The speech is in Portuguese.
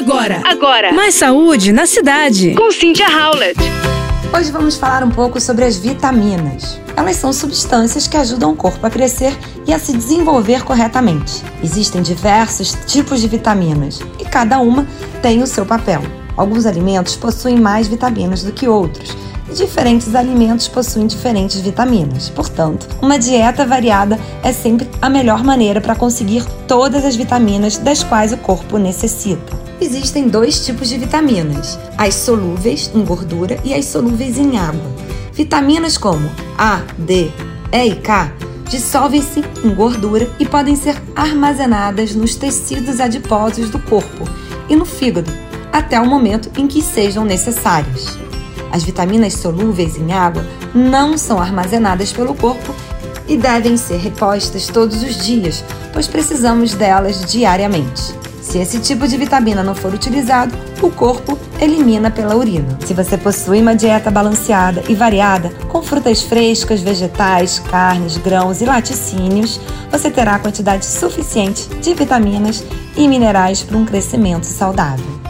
Agora, agora. Mais saúde na cidade. Com Cynthia Howlett. Hoje vamos falar um pouco sobre as vitaminas. Elas são substâncias que ajudam o corpo a crescer e a se desenvolver corretamente. Existem diversos tipos de vitaminas e cada uma tem o seu papel. Alguns alimentos possuem mais vitaminas do que outros e diferentes alimentos possuem diferentes vitaminas. Portanto, uma dieta variada é sempre a melhor maneira para conseguir todas as vitaminas das quais o corpo necessita. Existem dois tipos de vitaminas: as solúveis em gordura e as solúveis em água. Vitaminas como A, D, E e K dissolvem-se em gordura e podem ser armazenadas nos tecidos adiposos do corpo e no fígado, até o momento em que sejam necessárias. As vitaminas solúveis em água não são armazenadas pelo corpo e devem ser repostas todos os dias, pois precisamos delas diariamente. Se esse tipo de vitamina não for utilizado, o corpo elimina pela urina. Se você possui uma dieta balanceada e variada, com frutas frescas, vegetais, carnes, grãos e laticínios, você terá a quantidade suficiente de vitaminas e minerais para um crescimento saudável.